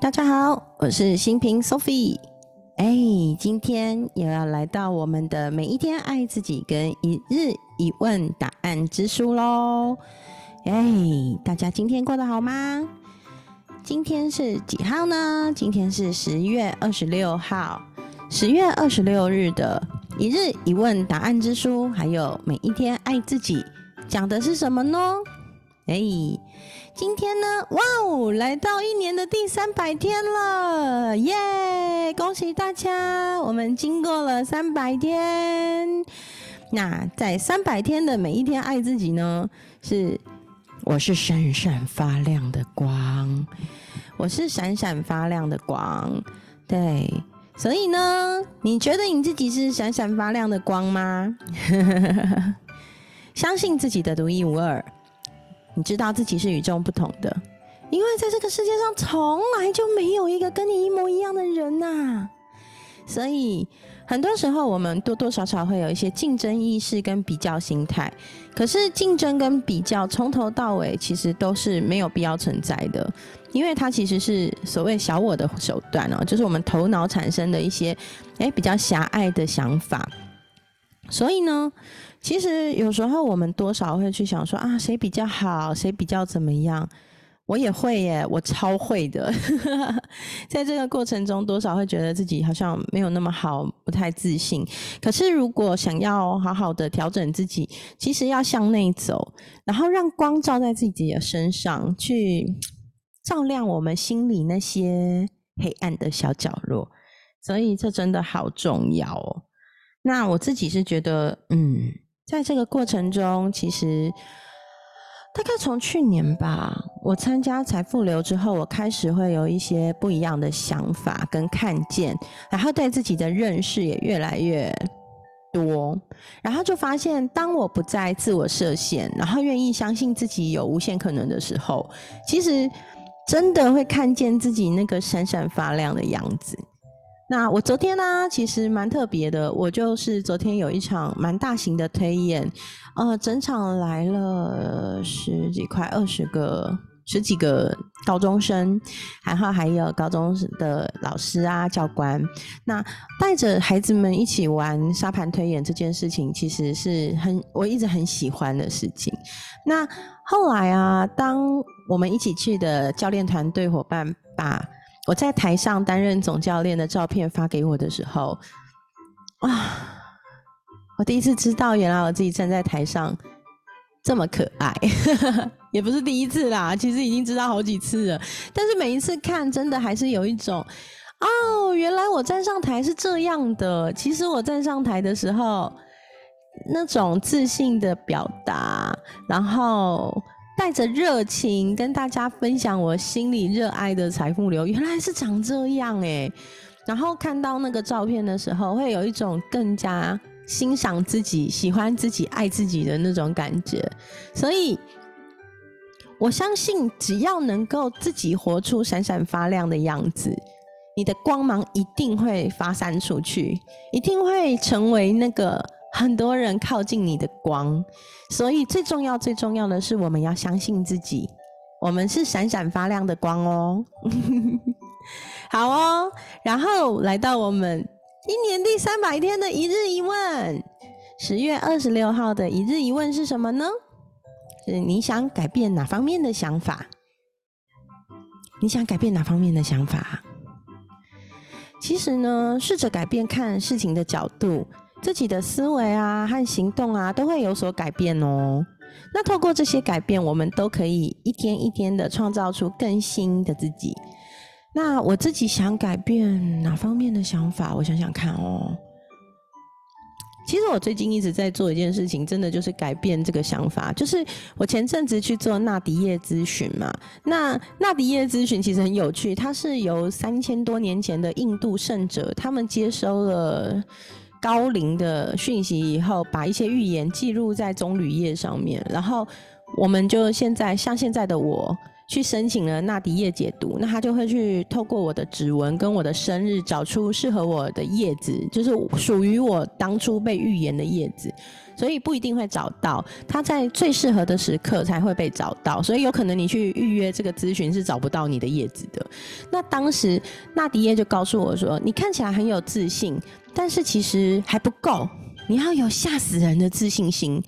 大家好，我是新平 Sophie。哎，今天又要来到我们的每一天爱自己跟一日一问答案之书喽。哎，大家今天过得好吗？今天是几号呢？今天是十月二十六号。十月二十六日的一日一问答案之书，还有每一天爱自己，讲的是什么呢？可以，今天呢，哇哦，来到一年的第三百天了，耶！恭喜大家，我们经过了三百天。那在三百天的每一天爱自己呢，是我是闪闪发亮的光，我是闪闪发亮的光，对。所以呢，你觉得你自己是闪闪发亮的光吗？相信自己的独一无二。你知道自己是与众不同的，因为在这个世界上从来就没有一个跟你一模一样的人呐。所以很多时候我们多多少少会有一些竞争意识跟比较心态。可是竞争跟比较从头到尾其实都是没有必要存在的，因为它其实是所谓小我的手段哦，就是我们头脑产生的一些诶比较狭隘的想法。所以呢。其实有时候我们多少会去想说啊，谁比较好，谁比较怎么样？我也会耶，我超会的。在这个过程中，多少会觉得自己好像没有那么好，不太自信。可是如果想要好好的调整自己，其实要向内走，然后让光照在自己的身上，去照亮我们心里那些黑暗的小角落。所以这真的好重要哦。那我自己是觉得，嗯。在这个过程中，其实大概从去年吧，我参加财富流之后，我开始会有一些不一样的想法跟看见，然后对自己的认识也越来越多，然后就发现，当我不再自我设限，然后愿意相信自己有无限可能的时候，其实真的会看见自己那个闪闪发亮的样子。那我昨天呢，其实蛮特别的。我就是昨天有一场蛮大型的推演，呃，整场来了十几块、二十个、十几个高中生，然后还有高中的老师啊、教官。那带着孩子们一起玩沙盘推演这件事情，其实是很我一直很喜欢的事情。那后来啊，当我们一起去的教练团队伙伴把。我在台上担任总教练的照片发给我的时候，啊，我第一次知道原来我自己站在台上这么可爱，也不是第一次啦，其实已经知道好几次了。但是每一次看，真的还是有一种，哦，原来我站上台是这样的。其实我站上台的时候，那种自信的表达，然后。带着热情跟大家分享我心里热爱的财富流，原来是长这样哎！然后看到那个照片的时候，会有一种更加欣赏自己、喜欢自己、爱自己的那种感觉。所以，我相信只要能够自己活出闪闪发亮的样子，你的光芒一定会发散出去，一定会成为那个。很多人靠近你的光，所以最重要、最重要的是，我们要相信自己，我们是闪闪发亮的光哦。好哦，然后来到我们一年第三百天的一日一问，十月二十六号的一日一问是什么呢？是你想改变哪方面的想法？你想改变哪方面的想法？其实呢，试着改变看事情的角度。自己的思维啊和行动啊都会有所改变哦。那透过这些改变，我们都可以一天一天的创造出更新的自己。那我自己想改变哪方面的想法？我想想看哦。其实我最近一直在做一件事情，真的就是改变这个想法。就是我前阵子去做纳迪叶咨询嘛。那纳迪叶咨询其实很有趣，它是由三千多年前的印度圣者他们接收了。高龄的讯息以后，把一些预言记录在棕榈叶上面，然后我们就现在像现在的我，去申请了纳迪叶解读，那他就会去透过我的指纹跟我的生日，找出适合我的叶子，就是属于我当初被预言的叶子。所以不一定会找到，他在最适合的时刻才会被找到，所以有可能你去预约这个咨询是找不到你的叶子的。那当时纳迪耶就告诉我说：“你看起来很有自信，但是其实还不够，你要有吓死人的自信心。”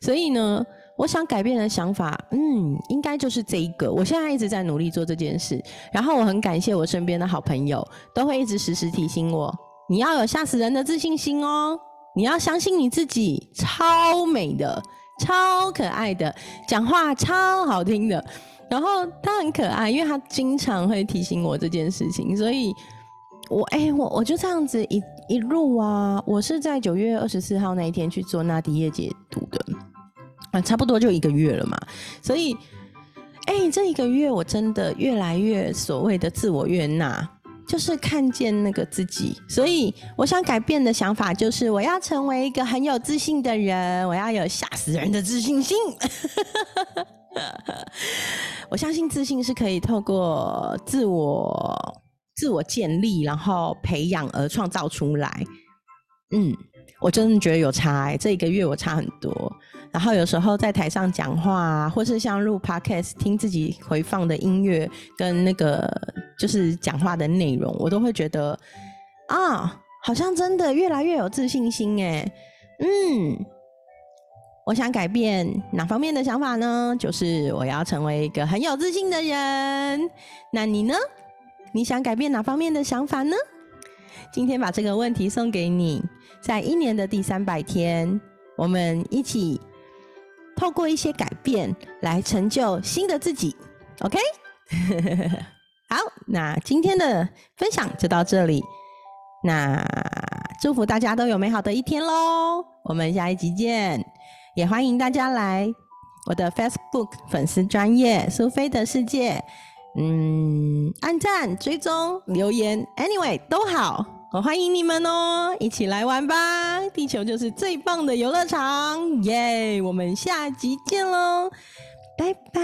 所以呢，我想改变的想法，嗯，应该就是这一个。我现在一直在努力做这件事，然后我很感谢我身边的好朋友，都会一直时时提醒我：“你要有吓死人的自信心哦。”你要相信你自己，超美的，超可爱的，讲话超好听的。然后他很可爱，因为他经常会提醒我这件事情，所以我哎，我我就这样子一一路啊，我是在九月二十四号那一天去做纳迪叶解读的啊，差不多就一个月了嘛。所以哎，这一个月我真的越来越所谓的自我悦纳。就是看见那个自己，所以我想改变的想法就是，我要成为一个很有自信的人，我要有吓死人的自信心。我相信自信是可以透过自我自我建立，然后培养而创造出来。嗯，我真的觉得有差，这一个月我差很多。然后有时候在台上讲话，或是像录 podcast 听自己回放的音乐，跟那个就是讲话的内容，我都会觉得啊，好像真的越来越有自信心哎。嗯，我想改变哪方面的想法呢？就是我要成为一个很有自信的人。那你呢？你想改变哪方面的想法呢？今天把这个问题送给你，在一年的第三百天，我们一起。透过一些改变来成就新的自己，OK？好，那今天的分享就到这里。那祝福大家都有美好的一天喽！我们下一集见，也欢迎大家来我的 Facebook 粉丝专业苏菲的世界，嗯，按赞、追踪、留言，Anyway 都好。我欢迎你们哦，一起来玩吧！地球就是最棒的游乐场，耶！我们下集见喽，拜拜。